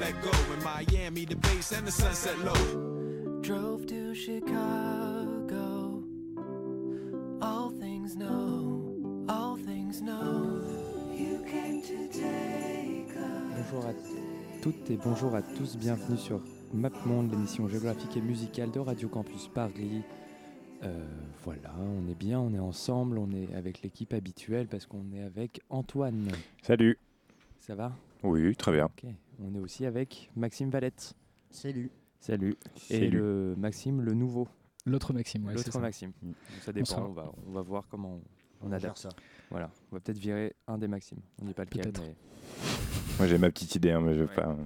Let go. In Miami, the base and the sunset low. Drove to Chicago. All things know, all things know. You came to take us. Bonjour à toutes et bonjour à tous, bienvenue sur MapMonde, l'émission géographique et musicale de Radio Campus Paris. Euh, voilà, on est bien, on est ensemble, on est avec l'équipe habituelle parce qu'on est avec Antoine. Salut. Ça va? Oui, très bien. On est aussi avec Maxime Valette. Salut. Salut. Et Salut. le Maxime, le nouveau. L'autre Maxime, ouais, L'autre. Maxime. Mm. Ça dépend, sera- on va, on va voir comment on, adapte. ça. Voilà, on va peut-être virer un des Maximes. On n'est pas lequel. Peut-être. mais- Moi j'ai ma petite idée, hein, mais je vais Ouais. pas.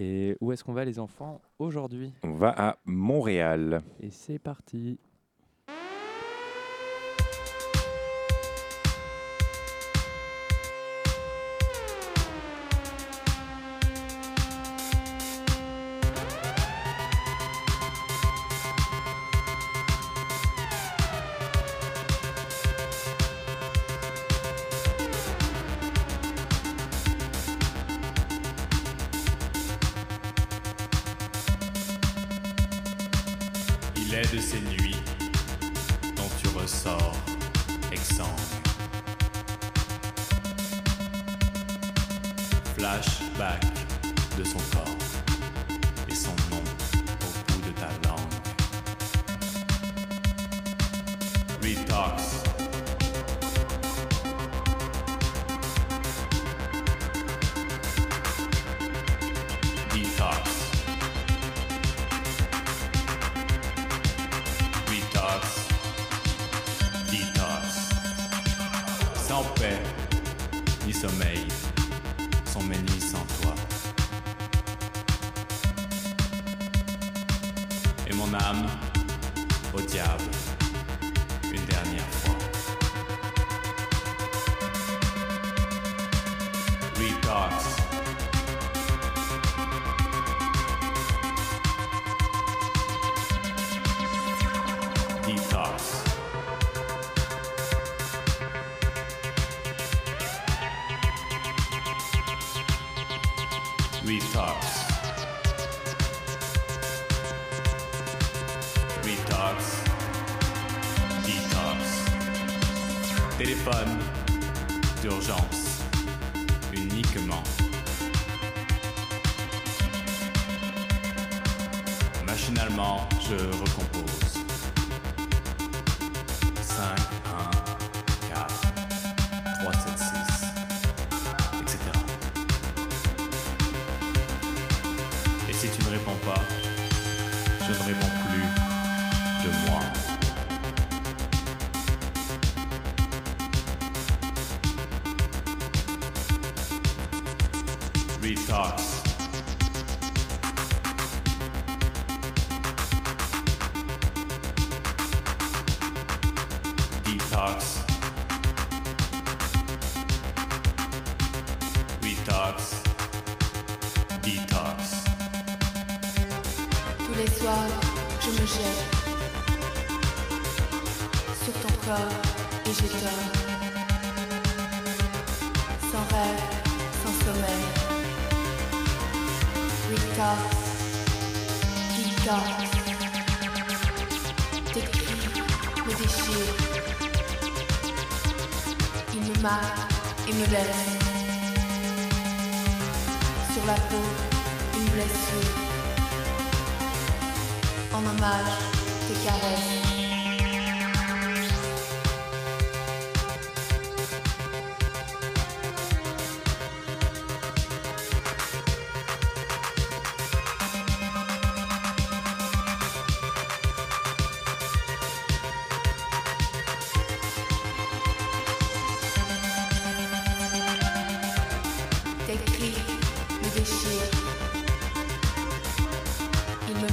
Et où est-ce qu'on va les enfants aujourd'hui? On va à Montréal. Et c'est parti. De ces nuits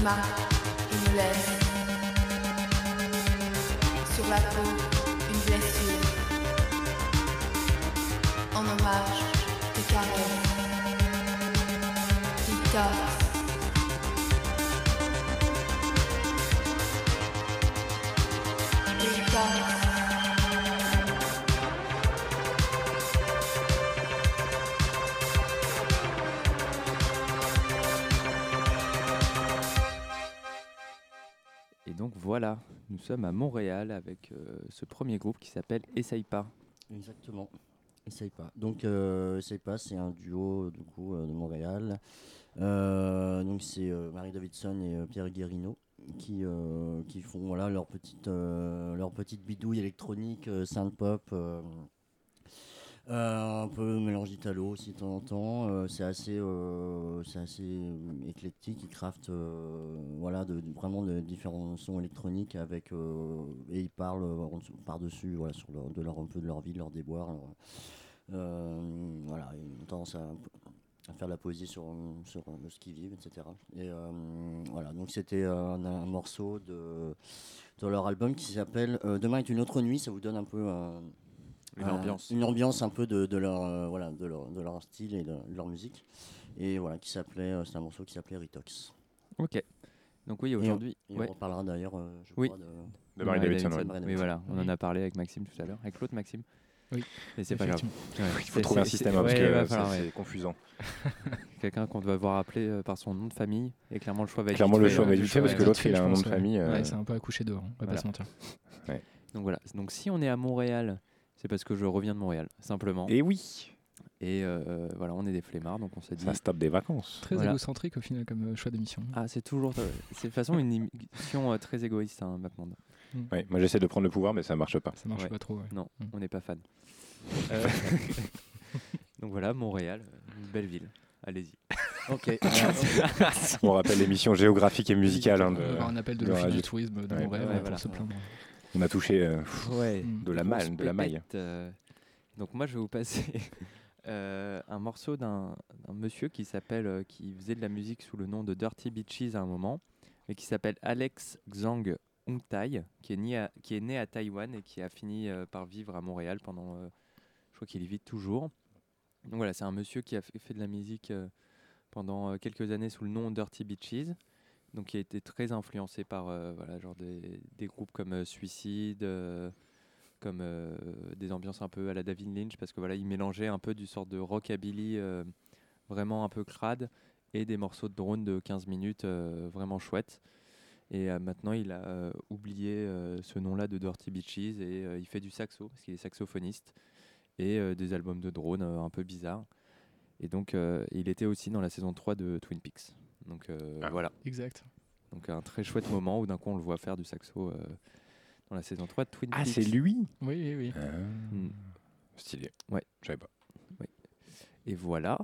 Mama. Donc voilà, nous sommes à Montréal avec euh, ce premier groupe qui s'appelle Essaye pas. Exactement. Essaye pas. Donc, euh, Essaye pas, c'est un duo euh, de Montréal. Donc, c'est Marie Davidson et Pierre Guérino qui, font voilà, leur, petite, bidouille électronique, euh, synth-pop. Euh, euh, un peu mélange d'italo aussi de temps en temps. Euh, c'est assez, euh, c'est assez éclectique. Ils craftent voilà, de, vraiment de différents sons électroniques avec, et ils parlent par-dessus voilà, sur de leur, un peu de leur vie, de leur déboire. euh, voilà, ils ont tendance à, faire de la poésie sur, sur ce qu'ils vivent, etc. Et voilà, donc c'était un, un morceau de, de leur album qui s'appelle Demain est une autre nuit. Ça vous donne un peu un- Une un- ambiance. une ambiance un peu de, de leur, euh, voilà, de, leur, de leur style et de, de leur musique. Et voilà, qui s'appelait, euh, c'est un morceau qui s'appelait Retox. Ok. Donc oui, on- aujourd'hui. on, ouais. reparlera d'ailleurs, euh, je Oui. crois, de, De Marie Davidson, ouais. Marie Oui, Davidson. voilà, on en a parlé avec Maxime tout à l'heure, avec l'autre Maxime. Oui, Et c'est pas grave. Ouais, Il faut trouver un système hein, parce ouais, que c'est- ouais. confusant. Quelqu'un qu'on doit devoir appeler euh, par son nom de famille et clairement le choix va être Clairement, le choix hein. va être vite fait parce que Ouais, l'autre, il fait, a un nom de ouais. famille. euh, Ouais, c'est un peu accouché dehors, on va pas se mentir. Donc voilà, donc si on est à Montréal, c'est parce que je reviens de Montréal, simplement. Et oui, Et euh, voilà, on est des flemmards, donc on s'est dit. ça se tape des vacances. Très Voilà. égocentrique au final comme euh, choix d'émission. Ah, c'est toujours. c'est de toute façon une émission euh, très égoïste, hein, MapMonde. Ouais, moi, j'essaie de prendre le pouvoir, mais ça marche pas. Ça marche Ouais. pas trop. ouais. Non, Mm. on n'est pas fan. Euh, donc voilà, Montréal, une belle ville. Allez-y. Ok. On rappelle l'émission géographique et musicale. hein, On va de- avoir un appel de l'Office du tourisme de Ouais, Montréal ouais, pour voilà. se plaindre. On a touché euh, pff, Ouais. De la malle, de la maille. Euh, donc moi, je vais vous passer euh, un morceau d'un monsieur qui s'appelle, euh, qui faisait de la musique sous le nom de Dirty Beaches à un moment, et qui s'appelle Alex Xang Ungtai, qui est, né à, qui est né à Taïwan et qui a fini euh, par vivre à Montréal pendant, euh, je crois qu'il y vit toujours. Donc voilà, c'est un monsieur qui a fait, fait de la musique euh, pendant euh, quelques années sous le nom Dirty Beaches, donc qui a été très influencé par euh, voilà, genre des, groupes comme euh, Suicide, euh, comme des ambiances un peu à la David Lynch, parce que voilà, il mélangeait un peu du sort de rockabilly vraiment un peu crade et des morceaux de drone de 15 minutes vraiment chouettes. Et maintenant, il a oublié ce nom-là de Dirty Beaches et il fait du saxo, parce qu'il est saxophoniste, et des albums de drone euh, un peu bizarres. Et donc, il était aussi dans la saison 3 de Twin Peaks. Donc euh, Ah. voilà. Exact. Donc un très chouette moment où d'un coup on le voit faire du saxo euh, dans la saison 3 de Twin Ah, Peaks. c'est lui Oui, oui, oui. Mm. Stylé. Ouais. Je savais pas. Et voilà.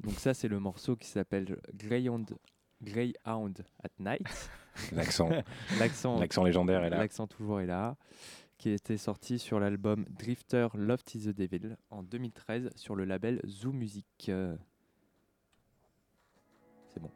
Donc ça c'est le morceau qui s'appelle Greyhound, Greyhound at Night. L'accent. L'accent L'accent légendaire est là. L'accent toujours est là. Qui était sorti sur l'album Drifter Love is the Devil en 2013 sur le label Zoo Music. Euh, C'est bon.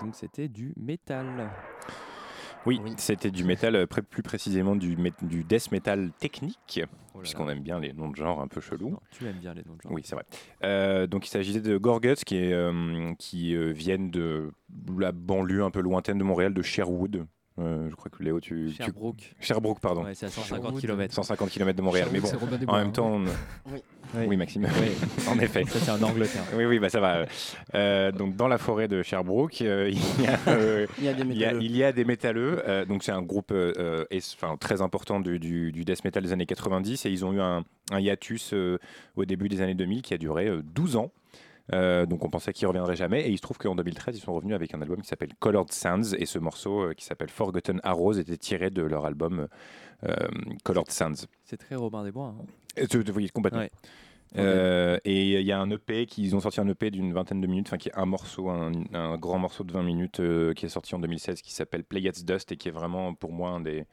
Donc c'était du métal. Oui, c'était du métal, euh, plus précisément du, death metal technique, Oh puisqu'on aime bien les noms de genre un peu chelous. Tu aimes bien les noms de genre. Oui, c'est vrai. Euh, donc il s'agissait de Gorguts qui, est, euh, qui euh, viennent de la banlieue un peu lointaine de Montréal, de Sherwood. Euh, je crois que Léo, tu. tu- Sherbrooke. Sherbrooke, pardon. Ouais, c'est à 150 Sherwood. km. 150 km de Montréal. Mais bon, Sherwood, c'est Robin des en même hein. temps. on- Oui. Oui, Maxime. Oui. en effet. Ça, c'est en Angleterre. Oui, oui, bah ça va. Euh, donc dans la forêt de Sherbrooke, euh, il, y a, euh, Il y a des il y a- métalleux. il y a des métalleux. euh, donc c'est un groupe es- enfin, très important du, du- du death metal des années 90 et ils ont eu un, un hiatus euh, au début des années 2000 qui a duré euh, 12 ans. Euh, donc on pensait qu'ils reviendraient jamais et il se trouve qu'en 2013 ils sont revenus avec un album qui s'appelle Colored Sands et ce morceau euh, qui s'appelle Forgotten Arrows était tiré de leur album euh, Colored Sands. C'est très Robin des Bois. hein. Et tu- tu- oui, complètement. Ouais. Euh, et il y a un EP qu'ils ont sorti un EP d'une vingtaine de minutes, enfin qui est un morceau, un, un grand morceau de 20 minutes euh, qui est sorti en 2016 qui s'appelle Play Gets Dust et qui est vraiment pour moi un des,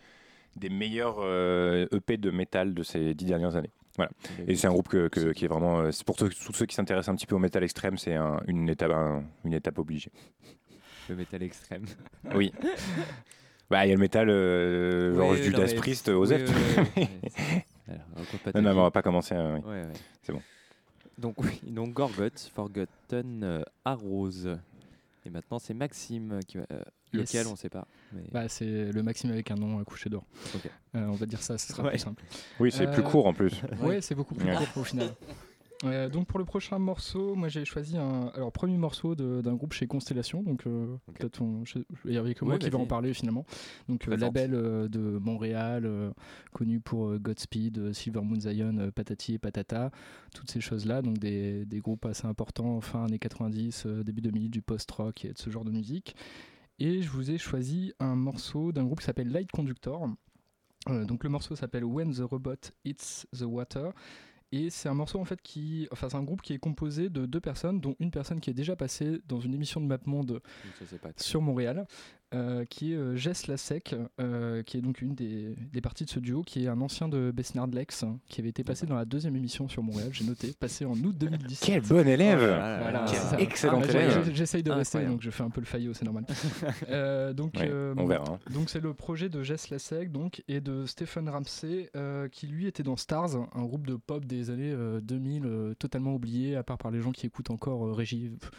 des meilleurs euh, EP de métal de ces dix dernières années. Voilà. Et c'est un groupe que, que- qui est vraiment, euh, pour tous ceux qui s'intéressent un petit peu au métal extrême, c'est un- une, étape, un- une étape obligée. Le métal extrême. Oui. Bah, il y a le métal, euh, genre Oui, non, mais- Priest, oui, oui. Alors, compte pas non, mais on va pas commencer. euh. Ouais, ouais. C'est bon. Donc oui, donc Gorguts, Forgotten euh, Arrows. Et maintenant c'est Maxime qui va, euh, Yes. lequel on sait pas. mais- Bah, c'est le Maxime avec un nom à coucher d'or. Euh, on va dire ça, ce sera Ouais. plus simple. Oui, c'est plus Euh, court en plus. Ouais, c'est beaucoup plus Ouais. court au final. Euh, donc pour le prochain morceau, moi j'ai choisi un alors premier morceau de- d'un groupe chez Constellation, donc euh, peut-être on- je- il y avait que moi Ouais, qui va en parler finalement. Donc euh, label euh, de Montréal, euh, connu pour euh, Godspeed, Silver Moon Zion, euh, Patati et Patata, toutes ces choses-là, donc des, des groupes assez importants fin années 90, euh, début 2000, du post-rock et de ce genre de musique. Et je vous ai choisi un morceau d'un groupe qui s'appelle Light Conductor. Euh, donc le morceau s'appelle When the Robot Hits the Water. Et c'est un morceau en fait qui, enfin c'est un groupe qui est composé de deux personnes, dont une personne qui est déjà passée dans une émission de MapMonde sur Montréal, euh, qui est euh, Jess Lasek, euh, qui est donc une des, des parties de ce duo, qui est un ancien de Besnard Lex, hein, qui avait été passé dans la deuxième émission sur Montréal, j'ai noté, passé en août 2017. Quel bon élève Oh Voilà, excellent Ah, élève. J'essaye de rester, Incroyable. donc je fais un peu le faillot, c'est normal. Euh, donc, Ouais, euh, on verra. hein. donc c'est le projet de Jess Lasek donc, et de Stephen Ramsey, euh, qui lui était dans Stars, un groupe de pop des années euh, 2000, euh, totalement oublié, à part par les gens qui écoutent encore euh, Régi- pff,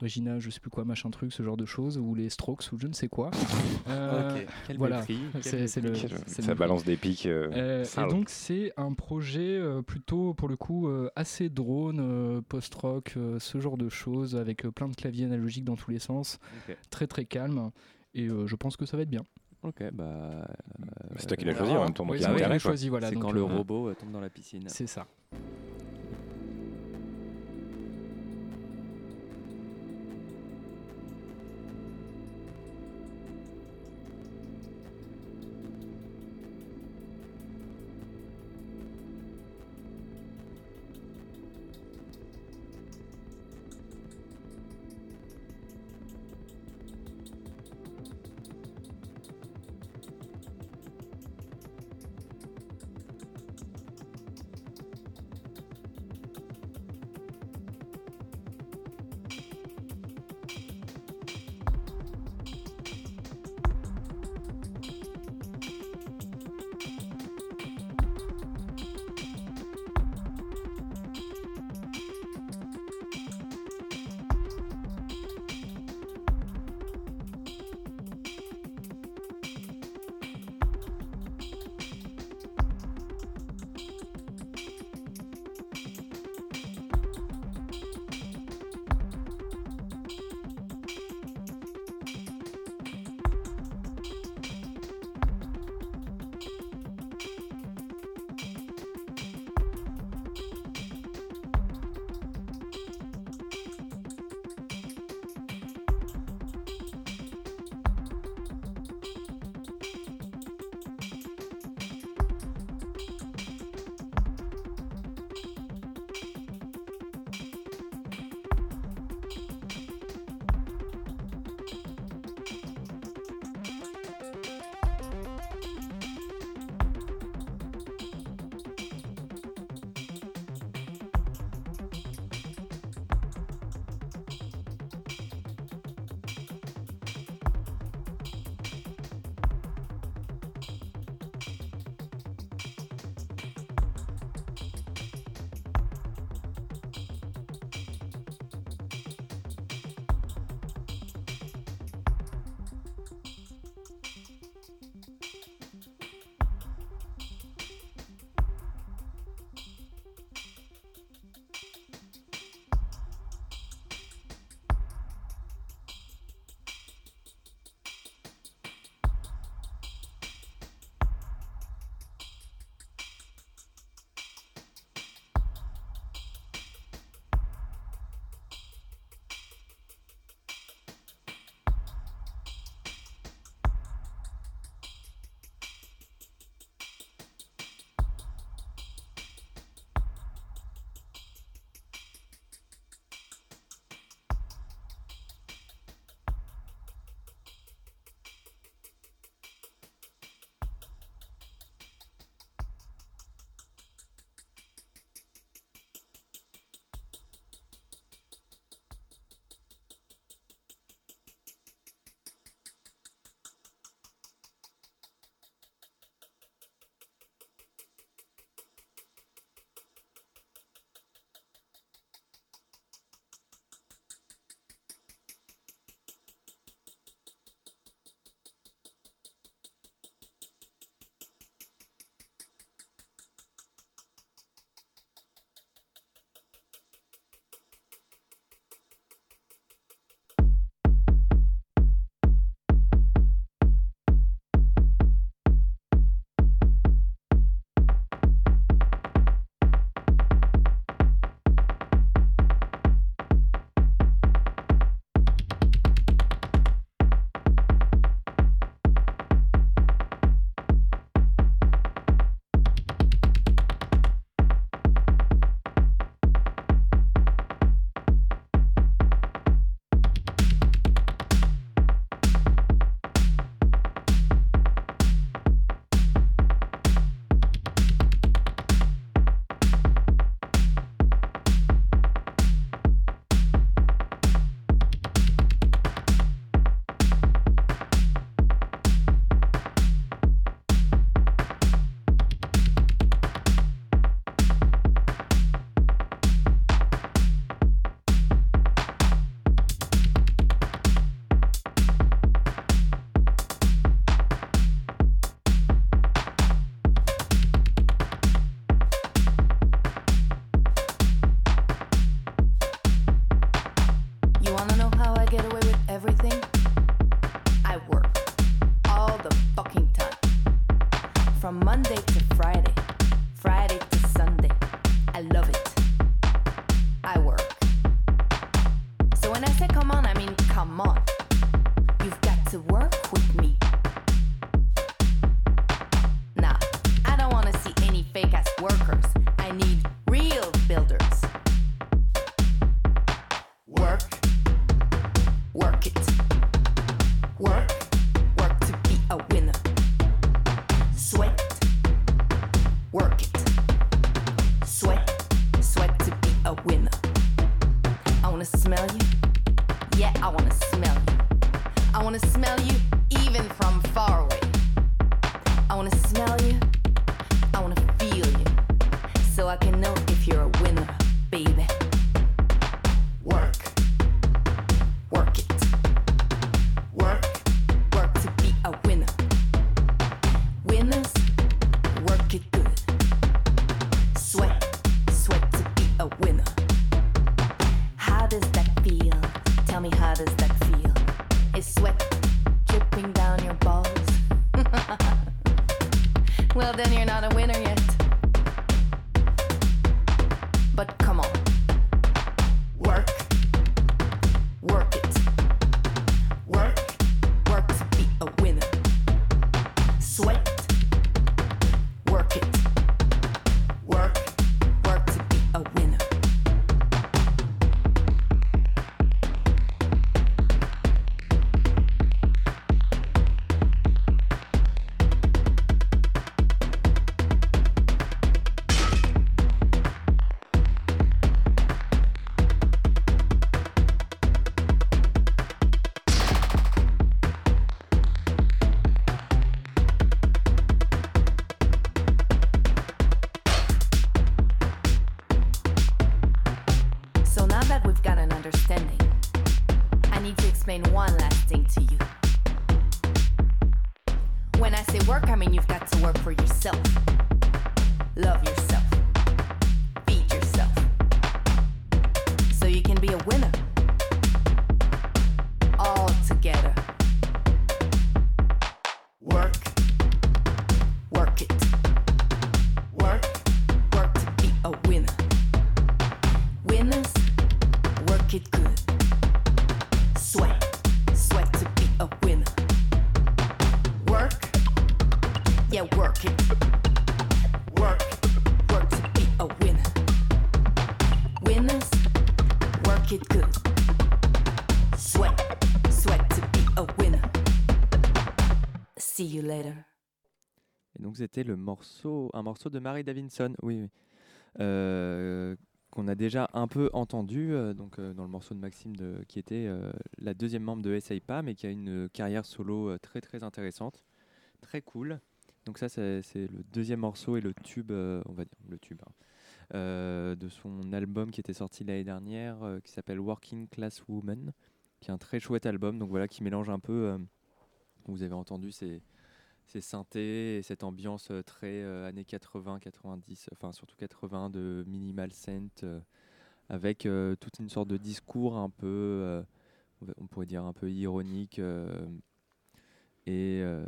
Regina, je sais plus quoi, machin truc, ce genre de choses, ou les Strokes, ou je ne sais quoi. Euh, Ok, quel voilà, c'est c'est le, Ça le- balance des pics. euh, euh, et donc c'est un projet euh, plutôt pour le coup euh, assez drone, euh, post-rock, euh, ce genre de choses avec euh, plein de claviers analogiques dans tous les sens, très très calme et euh, je pense que ça va être bien. Ok, bah. euh, C'est toi qui l'as on choisi en même temps, donc Oui, il c'est choisi, voilà. c'est donc, quand le robot euh, tombe dans la piscine. C'est ça. Et donc c'était le morceau, un morceau de Mary Davidson, oui, oui. Euh, qu'on a déjà un peu entendu euh, donc euh, dans le morceau de Maxime qui était la deuxième membre de Essaye pas, mais qui a une carrière solo très très intéressante, très cool. Donc ça c'est le deuxième morceau et le tube, on va dire le tube, hein, de son album qui était sorti l'année dernière, qui s'appelle Working Class Woman, qui est un très chouette album. Donc voilà qui mélange un peu, vous avez entendu ces ces synthés et cette ambiance euh, très euh, années 80, 90, enfin surtout 80 de minimal synth euh, avec euh, toute une sorte de discours un peu, euh, on pourrait dire un peu ironique euh, et euh,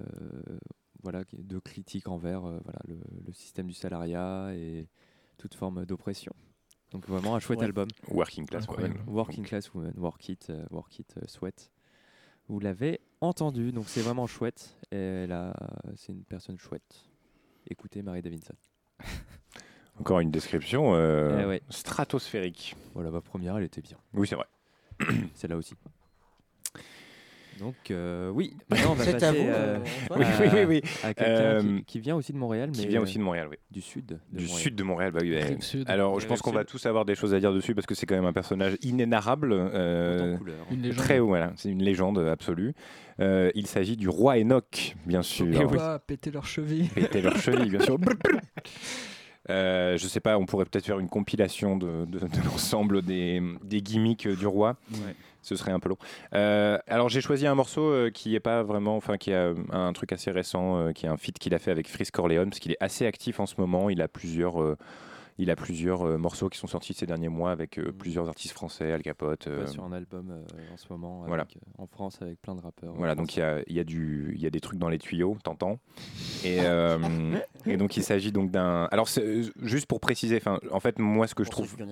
voilà de critique envers euh, voilà le, le système du salariat et toute forme d'oppression. Donc vraiment un chouette Ouais. album. Working Class. Woman. Working Class Woman, Work It, euh, Work It, euh, Sweat. Vous l'avez entendu, donc c'est vraiment chouette. Et c'est une personne chouette. Écoutez Marie Davidson. Encore une description euh, Eh ouais. stratosphérique. Voilà, ma première, elle était bien. Oui, c'est vrai. Celle-là aussi. Donc, euh, oui, maintenant on va C'est à passer vous, euh, euh. Oui, oui, oui, oui. à quelqu'un Euh, qui, qui vient aussi de Montréal. Qui mais, vient euh, aussi de Montréal, oui. Du sud. de Du Montréal. sud de Montréal, bah oui. bah, sud. Alors, je pense qu'on va tous avoir des choses à dire dessus parce que c'est quand même un personnage inénarrable. euh. Une légende. très haut, voilà. C'est une légende absolue. Euh, il s'agit du roi Enoch, bien sûr. Pas péter leurs chevilles? Péter leurs chevilles, bien sûr. Euh, je sais pas, on pourrait peut-être faire une compilation de, de- de l'ensemble des, des gimmicks du roi. Ce serait un peu long. Euh, alors j'ai choisi un morceau euh, qui est pas vraiment, enfin qui a un truc assez récent, euh, qui est un feat qu'il a fait avec Frisk Corleone, parce qu'il est assez actif en ce moment. Il a plusieurs, euh, Il a plusieurs euh, morceaux qui sont sortis ces derniers mois avec euh, Mm. plusieurs artistes français, Al Capote. Euh, sur un album euh, en ce moment avec, euh, en France avec plein de rappeurs. Voilà, donc il y a, il y, a du- il y a des trucs dans les tuyaux, t'entends. Et, euh, et donc il s'agit donc d'un. Alors juste pour préciser, en fait moi ce que je Pour trouve, pas.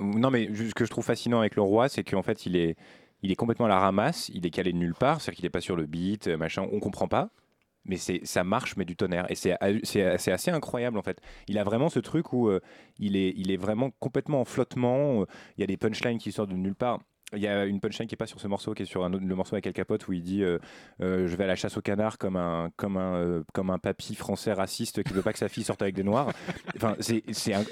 non mais ce que je trouve fascinant avec le roi, c'est qu'en fait il est, il est complètement à la ramasse, il est calé de nulle part, c'est-à-dire qu'il n'est pas sur le beat, machin, on comprend pas. Mais ça marche, mais du tonnerre. Et c'est, assez incroyable en fait. Il a vraiment ce truc où euh, il, est, vraiment complètement en flottement. euh, Il y a des punchlines qui sortent de nulle part. Il y a une punchline qui est pas sur ce morceau, qui est sur le morceau avec Al Capote où il dit euh, Je vais à la chasse au canard comme un, papy français raciste qui veut pas que sa fille sorte avec des noirs.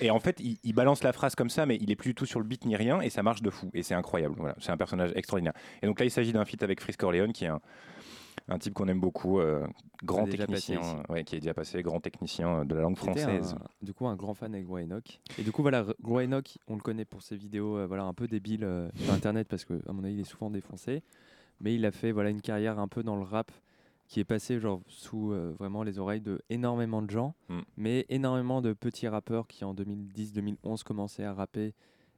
Et en fait, il, balance la phrase comme ça, mais il est plus du tout sur le beat ni rien, et ça marche de fou. Et c'est incroyable. C'est un personnage extraordinaire. Et donc là, il s'agit d'un feat avec Frisk Corleone, qui est un, un type qu'on aime beaucoup, euh, grand technicien, ici. ouais, qui est déjà passé, grand technicien euh, de la langue française. un- du coup, un grand fan avec Roy Enoch. Et du coup, voilà, Enoch, on le connaît pour ses vidéos euh, voilà, un peu débiles euh, sur Internet parce que, à mon avis, il est souvent défoncé. Mais il a fait voilà, une carrière un peu dans le rap qui est passé genre, sous vraiment les oreilles de énormément de gens, Mm. mais énormément de petits rappeurs qui, en 2010-2011, commençaient à rapper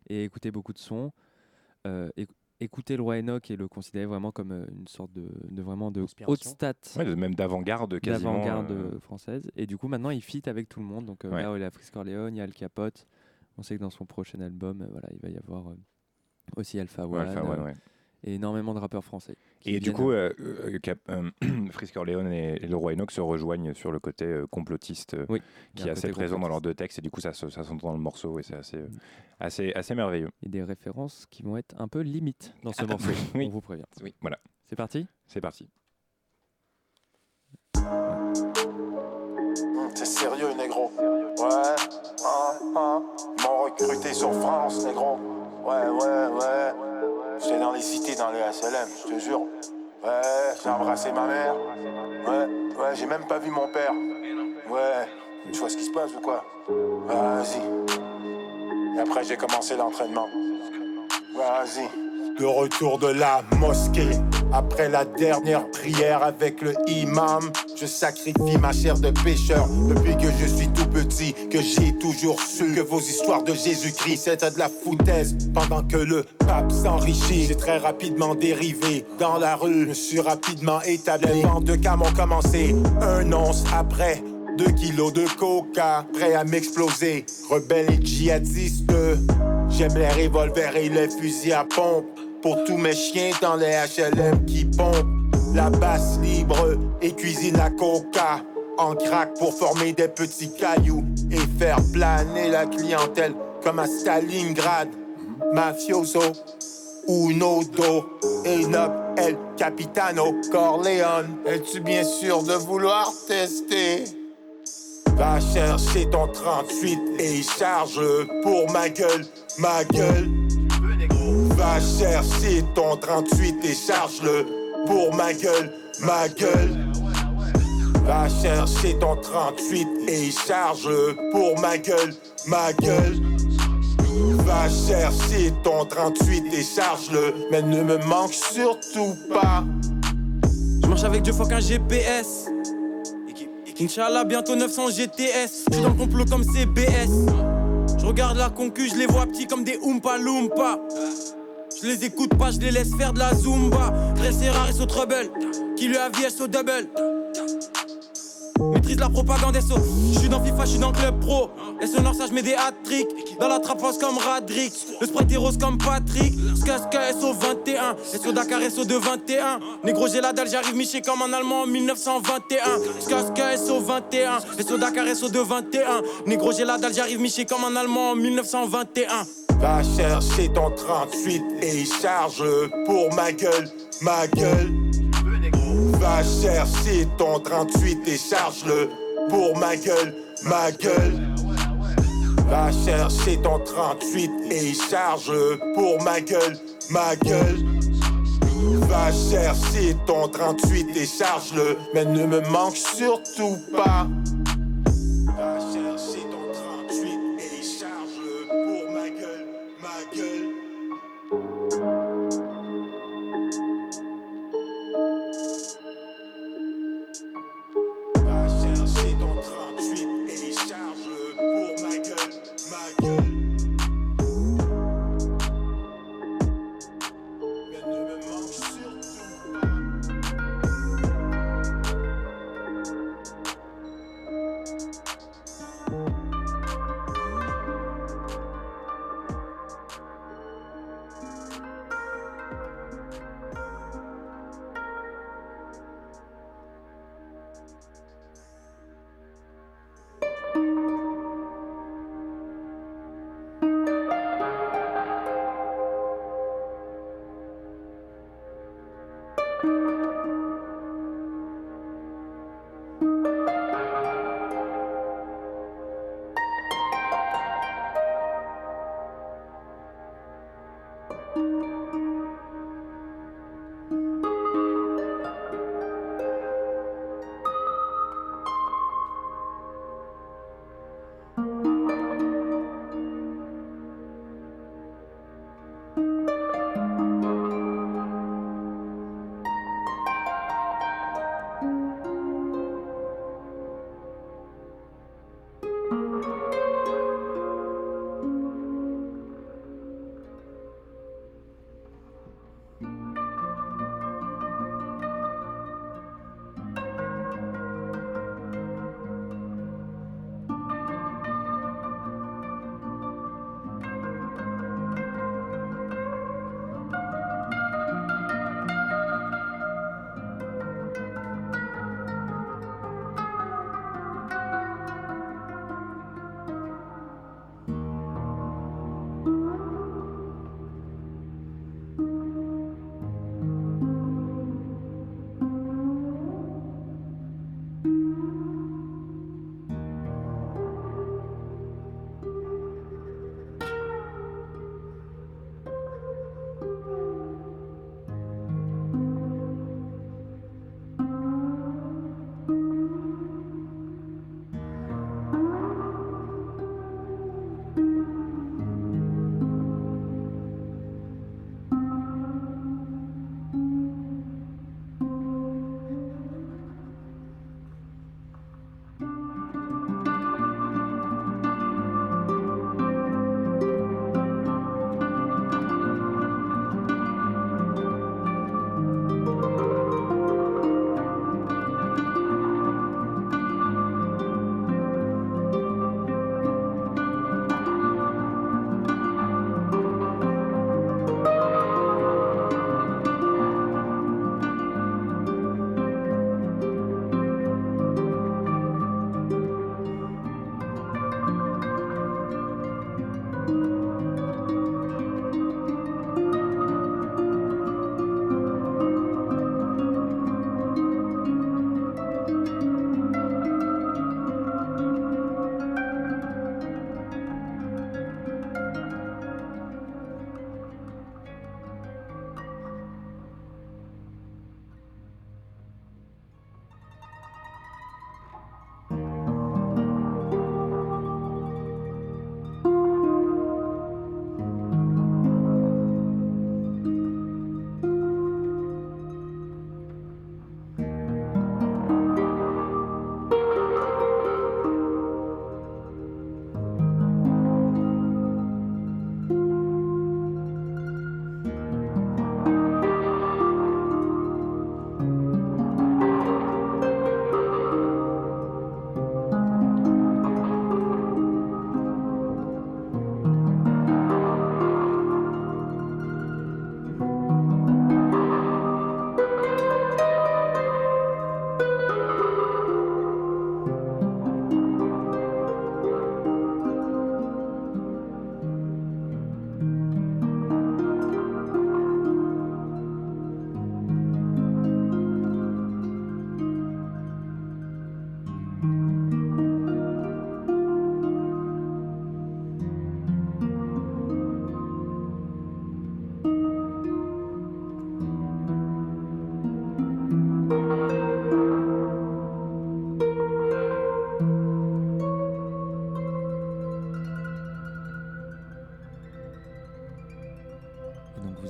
et écouter beaucoup de sons. Euh, éc- écouter le Roy Enoch et le considérer vraiment comme euh, une sorte de, de vraiment de haute stat Ouais, même d'avant-garde quasiment. d'avant-garde euh, euh, française. Et du coup, maintenant, il fit avec tout le monde. Donc euh, Ouais. là, il y a Frisk Corleone, il y a Al Capote. On sait que dans son prochain album, euh, voilà, il va y avoir euh, aussi Alpha ouais, One. Alpha One, euh, ouais. Et énormément de rappeurs français. Et du coup, euh, euh, euh, Cap- euh, Frisk Corleone et, et le roi Enoch se rejoignent sur le côté euh, complotiste euh, Oui, qui a est assez présent dans leurs deux textes, et du coup, ça, se- ça s'entend dans le morceau, et c'est assez, euh, assez, assez merveilleux. et des références qui vont être un peu limites dans ce Ah, morceau. oui. On vous prévient. Oui, voilà, C'est parti? C'est parti. C'est sérieux, négro? Ouais, hein, hein. M'ont recruté sur France, négro. J'étais dans les cités, dans les SLM, je te jure. Ouais, j'ai embrassé ma mère. Ouais, ouais, j'ai même pas vu mon père. Ouais, tu vois ce qui se passe ou quoi? Vas-y. Et après, j'ai commencé l'entraînement. Vas-y. Le retour de la mosquée. Après la dernière prière avec le imam, je sacrifie ma chair de pécheur. Depuis que je suis tout petit, que j'ai toujours su que vos histoires de Jésus-Christ c'était de la foutaise. Pendant que le pape s'enrichit, j'ai très rapidement dérivé dans la rue. Je suis rapidement établi. Les de cam ont commencé un once après. Deux kilos de coca, prêt à m'exploser. Rebelle et djihadiste. J'aime les revolvers et les fusils à pompe. Pour tous mes chiens dans les HLM qui pompent. La basse libre et cuisine la coca. En crack pour former des petits cailloux. Et faire planer la clientèle comme à Stalingrad. Mafioso. Uno do. Enoch El Capitano Corleone. Es-tu bien sûr de vouloir tester? Va chercher ton 38 et charge pour ma gueule, ma gueule. Va chercher ton 38 et charge-le pour ma gueule, ma gueule. Va chercher ton 38 et charge-le pour ma gueule, ma gueule. Va chercher ton 38 et charge-le, mais ne me manque surtout pas. Je marche avec Dieu, fuck un GPS. Inch'Allah, bientôt 900 GTS. Je suis dans le complot comme CBS. Je regarde la concu, je les vois petits comme des Oompa Loompa. Je les écoute pas, je les laisse faire de la Zumba. Très rare et so trouble. Qui lui a vie, so double. Maîtrise la propagande SO. Je suis dans FIFA, je suis dans Club Pro. Et sonore, ça, je mets des hat-tricks. Dans la trappe comme Radrick. Le sprite est rose comme Patrick. Skaska SO 21. SO Dakar SO de 21. Négro, j'ai la dalle, j'arrive miché comme un Allemand en 1921. Skaska SO 21. SO Dakar SO de 21. Négro, j'ai la dalle, j'arrive miché comme un Allemand en 1921. Va chercher ton 38 et charge pour ma gueule, ma gueule. Va chercher ton 38 et charge-le pour ma gueule, ma gueule. Va chercher ton 38 et charge pour ma gueule, ma gueule. Va chercher ton 38 et charge-le, mais ne me manque surtout pas.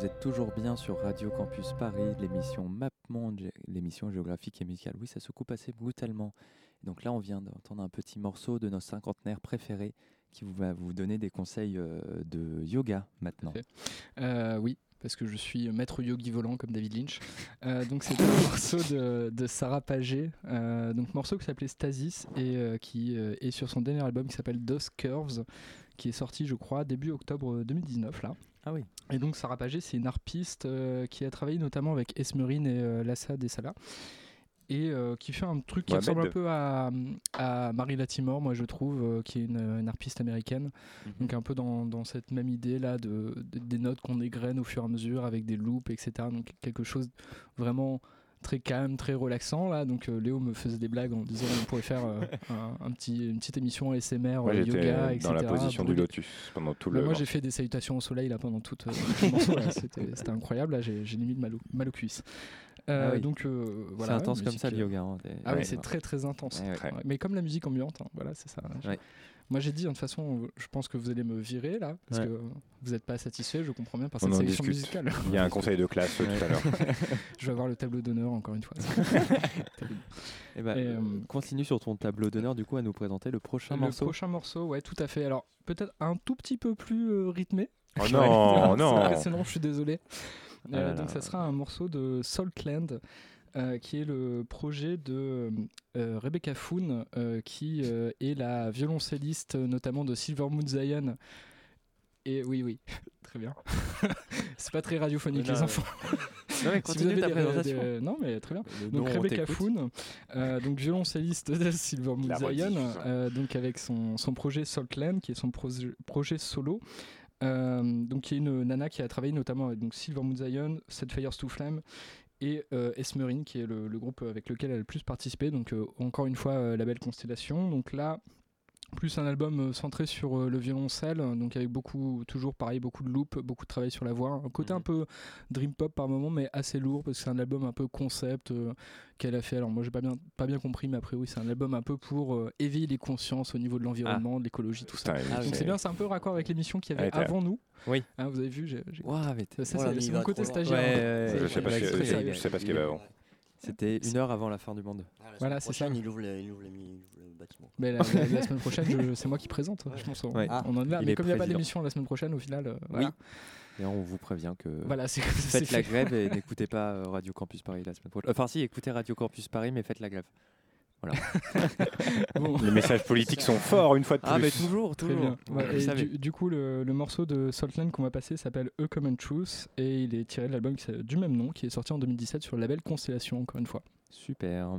Êtes toujours bien sur Radio Campus Paris, l'émission Map Monde, l'émission géographique et musicale. Oui, ça se coupe assez brutalement. Donc là, on vient d'entendre un petit morceau de nos cinquantenaires préférés qui vous va vous donner des conseils euh, de yoga maintenant. Euh, oui, parce que je suis maître yogi volant comme David Lynch. Euh, donc c'est un morceau de, de Sarah Pagé, euh, donc morceau qui s'appelait Stasis et euh, qui est sur son dernier album qui s'appelle Those Curves, qui est sorti je crois début octobre 2019 là. Ah oui. Et donc Sarah Pagé c'est une harpiste euh, qui a travaillé notamment avec Esmerine et euh, Lassa Dessala. Et euh, qui fait un truc qui Mohamed. ressemble un peu à, à Marie Latimore, moi je trouve, euh, qui est une, une harpiste américaine. Donc un peu dans, dans cette même idée là de, de- des notes qu'on égrène au fur et à mesure avec des loops, etc. Donc quelque chose vraiment très calme, très relaxant là. Donc euh, Léo me faisait des blagues en disant on pourrait faire euh, un, un petit, une petite émission ASMR, Moi, euh, yoga, etc. dans la position du lotus pendant tout Bah, le. moi j'ai fait des salutations au soleil là pendant tout, euh, tout le morceau. C'était incroyable. Là j'ai limite mal, au- mal aux cuisses. Euh, Ah oui. Donc euh, C'est voilà. intense comme ça le yoga. hein, Ah oui, ouais. c'est très très intense. Ouais, ouais. Ouais, Mais comme la musique ambiante, hein, voilà, c'est ça. Moi j'ai dit, de toute façon, je pense que vous allez me virer là, parce Ouais. que vous n'êtes pas satisfait, je comprends bien par On cette sélection discute. musicale. Il y a un conseil de classe tout à l'heure. je vais avoir le tableau d'honneur encore une fois. Eh ben, Et, euh, continue sur ton tableau d'honneur du coup à nous présenter le prochain le morceau. prochain morceau, ouais, tout à fait. Alors peut-être un tout petit peu plus euh, rythmé. Oh non, C'est non. impressionnant, je suis désolé. Ah Euh, là donc là. ça sera un morceau de Saltland. Euh, qui est le projet de euh, Rebecca Foon, euh, qui euh, est la violoncelliste euh, notamment de Silver Moon Zion. Et oui, oui, très bien. C'est pas très radiophonique, Non, les enfants. Non, mais Si continue vous avez ta des- présentation. des- Non, mais très bien. Donc Rebecca. Foon, euh, donc violoncelliste de Silver Moon La Zion, euh, donc avec son, son projet Saltland, qui est son proje- projet solo. Euh, donc qui est une nana qui a travaillé notamment avec donc, Silver Moon Zion, Set Fires to Flame et euh, Esmerine, qui est le, groupe avec lequel elle a le plus participé. Donc euh, encore une fois, euh, la belle constellation. Donc là, plus un album euh, centré sur euh, le violoncelle, donc avec beaucoup, toujours pareil, beaucoup de loops, beaucoup de travail sur la voix. Un côté un peu dream pop par moment, mais assez lourd parce que c'est un album un peu concept euh, qu'elle a fait. Alors moi, j'ai pas bien, pas bien compris, mais après oui, c'est un album un peu pour euh, éveiller les consciences au niveau de l'environnement, de l'écologie, tout ça. Donc c'est- bien, c'est un peu raccord avec l'émission qu'il y avait avant nous. Oui. Hein, vous avez vu, j'ai, mais ça, Voilà, c'est, mon côté stagiaire. Ouais, ouais, sais pas je sais pas ce qu'il y avait avant. C'était une heure avant la fin du monde. Ah, la Voilà, semaine c'est ça. prochaine, Il ouvre, le, il ouvre le, il ouvre le bâtiment. Mais la, la- la semaine prochaine, c'est moi qui présente. Je pense. On, Ouais. on en est là. Il Mais est comme il n'y a pas d'émission la semaine prochaine, au final, euh, Oui. voilà. Et on vous prévient que Voilà, c'est- faites la fait. grève et n'écoutez pas euh, Radio Campus Paris la semaine prochaine. Enfin si, écoutez Radio Campus Paris, mais faites la grève. Voilà. Bon. Les messages politiques sont forts une fois de plus. Ah mais toujours, Très toujours. bien. Ouais, et du, du coup, le, le morceau de Saltland qu'on va passer s'appelle A Common Truth et il est tiré de l'album du même nom qui est sorti en 2017 sur le label Constellation, encore une fois. Super.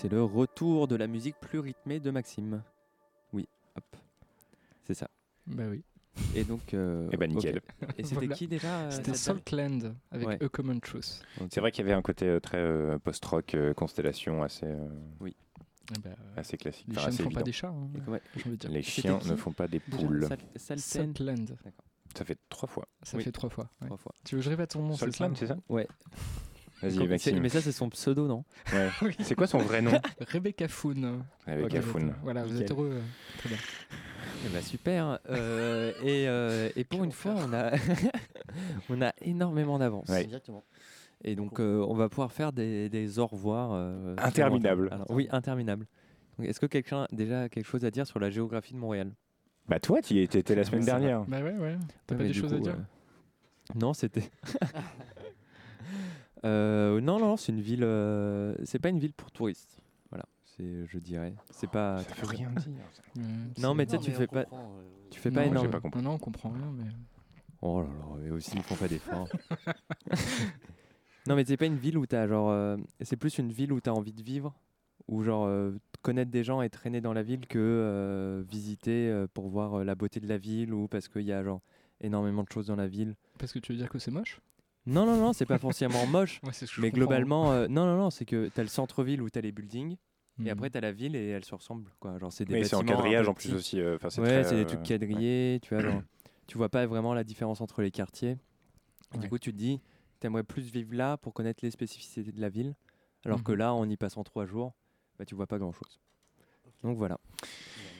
C'est le retour de la musique plus rythmée de Maxime. Oui, hop. C'est ça. Bah oui. Et donc. euh, Eh ben, nickel. Et c'était Voilà. qui déjà euh, C'était Saltland avec Ouais. A Common Truth. C'est vrai qu'il y avait un côté euh, très euh, post-rock, euh, constellation assez, euh, Oui. Eh ben, assez classique. Les enfin, chiens ne assez font pas des chats. hein, Ouais. j'ai envie de dire. Les chiens ne font pas des poules. Sal-. Saltland. Ça fait trois fois. Ça Oui. fait trois fois. ouais. Trois fois. Tu veux que je répète son nom c'est ça Saltland, c'est ça Ouais. Vas-y, Maxime. Mais ça, c'est son pseudo, non Ouais. Oui. C'est quoi son vrai nom Rebecca Foon. Rebecca Foon. Voilà, vous êtes heureux. euh, Très bien. Eh ben, super. Euh, et, euh, et pour une fois, on a, on a énormément d'avance. Ouais. Exactement. Et donc, euh, on va pouvoir faire des, des au revoir. euh, Interminables. Alors, oui, interminables. Est-ce que quelqu'un a déjà quelque chose à dire sur la géographie de Montréal? Bah toi, tu y étais la semaine dernière. Bah ouais, ouais. T'as Ouais, pas des choses à dire? euh, Non, c'était. Euh, non, non, c'est une ville. euh, C'est pas une ville pour touristes. Voilà, c'est, je dirais. C'est pas. Ça veut rien dire. Ouais, Non, mais tu sais, Non, tu mais fais pas. euh, Tu fais Non, pas j'ai énorme. pas compris. Non, non, on comprend rien, mais. Oh là là, et aussi ils font pas d'efforts. non, mais c'est pas une ville où t'as genre. euh, c'est plus une ville où t'as envie de vivre, ou genre euh, connaître des gens et traîner dans la ville que euh, visiter euh, pour voir euh, la beauté de la ville ou parce qu'il y a genre énormément de choses dans la ville. Parce que tu veux dire que c'est moche? Non, non, non, c'est pas forcément moche. Ouais, c'est ce que je Mais globalement, euh, non, non, non, c'est que t'as le centre-ville où t'as les buildings. Et Mhm. après, t'as la ville et elle se ressemble. Quoi. Genre, c'est des Oui, c'est en quadrillage en plus aussi. euh, c'est ouais, très, c'est des euh, trucs quadrillés, tu vois, genre, tu vois pas vraiment la différence entre les quartiers. Et. Du coup, tu te dis, t'aimerais plus vivre là pour connaître les spécificités de la ville, alors que Mhm. là, en y passant trois jours, bah, tu vois pas grand chose. Donc voilà.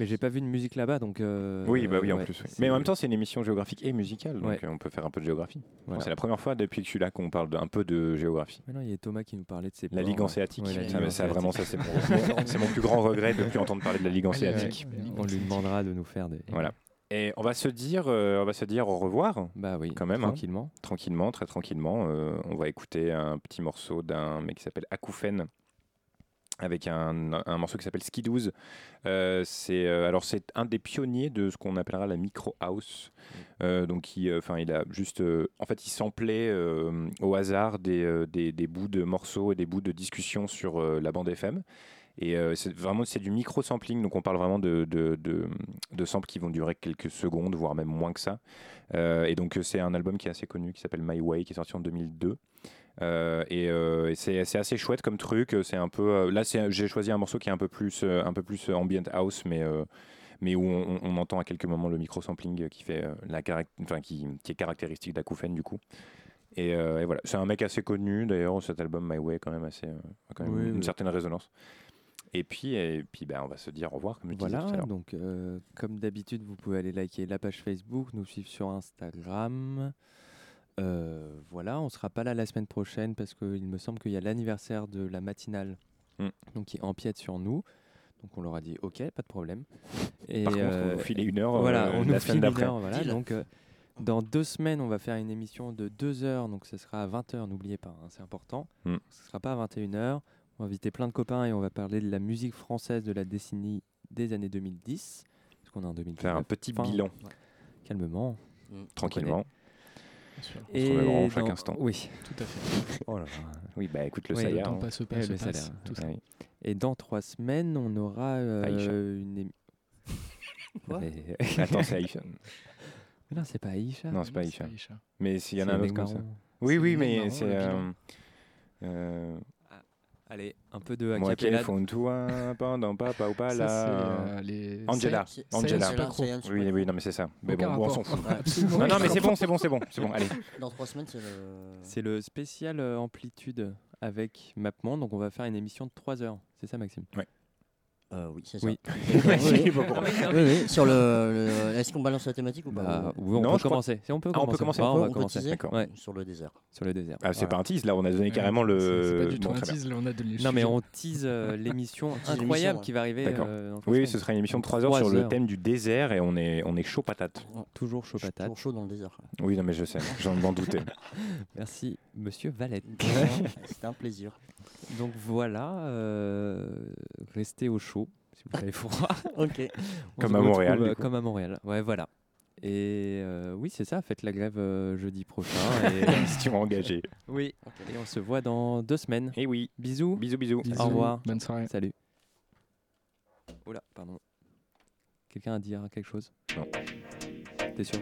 Mais j'ai pas vu de musique là-bas, donc. euh, Oui, bah oui, en ouais, plus. oui. Mais en même temps, c'est une émission géographique et musicale, donc Ouais. euh, on peut faire un peu de géographie. Voilà. c'est la première fois depuis que je suis là qu'on parle un peu de géographie. Maintenant, il y a Thomas qui nous parlait de ses La Ligue hanséatique. Ouais, Ah, Ligue mais ça, vraiment, ça, c'est mon, mon- c'est mon plus grand regret de plus entendre parler de la Ligue Allez, ouais, hanséatique. On lui demandera de nous faire des. Voilà. Et on va se dire, euh, on va se dire au revoir. Bah oui, Quand même, hein. tranquillement. Tranquillement, très tranquillement. Euh, on va écouter un petit morceau d'un mec qui s'appelle Akoufen avec un, un morceau qui s'appelle Skidouz. Euh, c'est euh, alors c'est un des pionniers de ce qu'on appellera la micro house. Euh, donc qui, enfin, il a juste, en fait, il samplait au hasard des, des, des bouts de morceaux et des bouts de discussions sur la bande FM. Et c'est vraiment c'est du micro sampling, donc on parle vraiment de, de, de, de samples qui vont durer quelques secondes, voire même moins que ça. Et donc c'est un album qui est assez connu, qui s'appelle My Way, qui est sorti en 2002. Euh, et, euh, et c'est assez chouette comme truc. C'est un peu euh, là, j'ai choisi un morceau qui est un peu plus, un peu plus ambient house, mais mais où on, on entend à quelques moments le micro sampling qui fait la enfin qui, qui est caractéristique d'Akoufen du coup. Et, et voilà, c'est un mec assez connu d'ailleurs. Cet album My Way quand même assez, a quand même Oui, une oui. certaine résonance. Et puis et puis ben on va se dire au revoir comme je disais tout à Voilà, donc euh, comme d'habitude, vous pouvez aller liker la page Facebook, nous suivre sur Instagram. Euh, voilà, on sera pas là la semaine prochaine parce qu'il me semble qu'il y a l'anniversaire de la matinale, Mm. donc qui empiète sur nous. Donc on leur a dit OK, pas de problème. Et Par contre, euh, nous filez une heure, Voilà, euh, on la nous semaine file une d'après. heure, voilà. Deal. Donc euh, dans deux semaines, on va faire une émission de deux heures, donc ce sera à 20h, n'oubliez pas, hein, c'est important. Mm. Ce sera pas à 21h. On va inviter plein de copains et on va parler de la musique française de la décennie des années 2010. Parce qu'on est en 2019. Faire un petit bilan. Calmement. Mm. Tranquillement. Bien sûr. On se reverra en chaque instant. Oui. Tout à fait. Oh là là. Oui, bah écoute le Oui, salaire. Le temps hein. passe, Ouais, passe, le passe, salaire. tout ça. Oui. Et dans trois semaines, on aura euh, Aïcha. une émi- Quoi Mais- Attends, c'est Aïcha. Mais non, c'est pas Aïcha. Non, c'est pas Aïcha. Mais s'il y en a un autre comme ça. Oui, oui, mais c'est. le euh, bilan. euh, Allez, un peu de Moi, qu'elles font toi pendant papa ou pas là. euh, les- Angela. Angela. Oui, oui, non, mais c'est ça. Mais bon, on s'en fout. Non, non, mais c'est bon, c'est bon, c'est bon, c'est bon. Allez. Dans trois semaines, c'est le. C'est le spécial euh, amplitude avec MapMonde. Donc on va faire une émission de 3 heures. C'est ça, Maxime? Euh, oui, c'est ça. Oui. oui, Sur le. le- Est-ce qu'on balance la thématique ou pas Bah, oui, on Non, peut je crois- commencer. Si on peut Ah, on peut commencer. Ah, on va peut commencer. teaser D'accord. Ouais, Sur le désert. sur le désert. Ah, c'est Voilà. pas un tease là, on a donné Ouais, carrément le. c'est- C'est pas du tout Bon, un très bien. tease, là, on a donné le Non, mais sujet. on tease euh, l'émission tease incroyable qui va arriver. D'accord. euh, dans Oui, ce sera une émission de 3 heures Trois sur le heures. thème du désert et on est, on est chaud patate. Toujours chaud Je suis patate. Toujours chaud dans le désert. Oui, non, mais je sais, j'en m'en doutais. Merci, monsieur Valette. C'était un plaisir. Donc voilà, euh, restez au chaud froid. Ok. On Comme à Montréal, retrouve, du euh, coup. Comme à Montréal. Ouais, voilà. Et euh, oui, c'est ça, faites la grève euh, jeudi prochain. Et... Mission engagée. Oui, et on se voit dans deux semaines. Et oui. Bisous. Bisous, bisous. Bisous. Au revoir. Bonne soirée. Salut. Oula, pardon. Quelqu'un a à dire quelque chose? Non. T'es sûr?